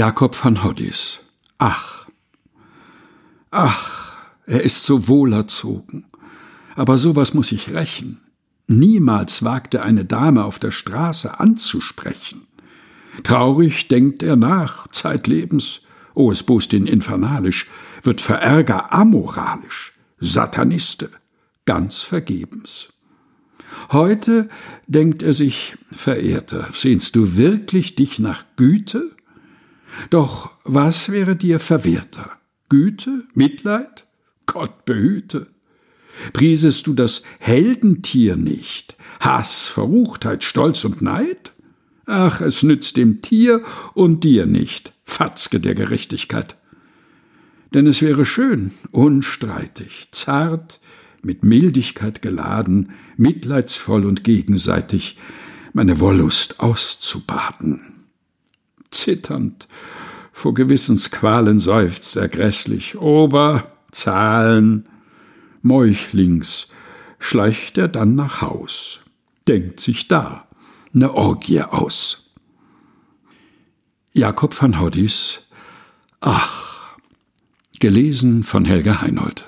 Jakob van Hoddis. Ach. Ach, er ist so wohlerzogen. Aber sowas muss ich rächen. Niemals wagte eine Dame auf der Straße anzusprechen. Traurig denkt er nach, zeitlebens, oh, es bost ihn infernalisch, wird Verärger amoralisch, Sataniste, ganz vergebens. Heute denkt er sich, Verehrter, sehnst du wirklich dich nach Güte? Doch was wäre dir verwehrter? Güte? Mitleid? Gott behüte. Priesest du das Heldentier nicht? Hass, Verruchtheit, Stolz und Neid? Ach, es nützt dem Tier und dir nicht, Fatzke der Gerechtigkeit. Denn es wäre schön, unstreitig, zart, mit Mildigkeit geladen, mitleidsvoll und gegenseitig meine Wollust auszubaden. Zitternd vor Gewissensqualen seufzt er grässlich, Ober, Zahlen, Meuchlings schleicht er dann nach Haus, denkt sich da ne Orgie aus. Jakob van Hoddis. Ach, gelesen von Helga Heinold